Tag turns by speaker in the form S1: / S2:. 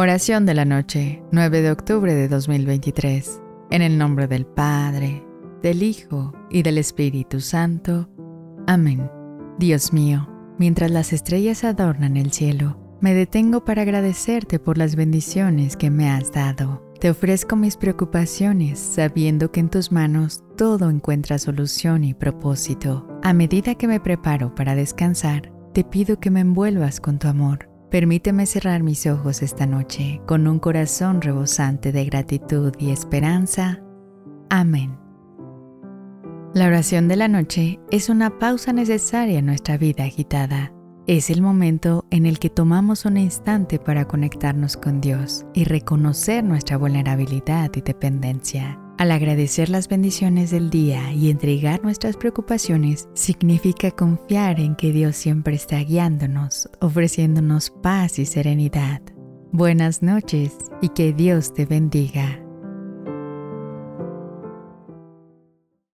S1: Oración de la noche, 9 de octubre de 2023. En el nombre del Padre, del Hijo y del Espíritu Santo. Amén. Dios mío, mientras las estrellas adornan el cielo, me detengo para agradecerte por las bendiciones que me has dado. Te ofrezco mis preocupaciones sabiendo que en tus manos todo encuentra solución y propósito. A medida que me preparo para descansar, te pido que me envuelvas con tu amor Permíteme cerrar mis ojos esta noche con un corazón rebosante de gratitud y esperanza. Amén. La oración de la noche es una pausa necesaria en nuestra vida agitada. Es el momento en el que tomamos un instante para conectarnos con Dios y reconocer nuestra vulnerabilidad y dependencia. Al agradecer las bendiciones del día y entregar nuestras preocupaciones, significa confiar en que Dios siempre está guiándonos, ofreciéndonos paz y serenidad. Buenas noches y que Dios te bendiga.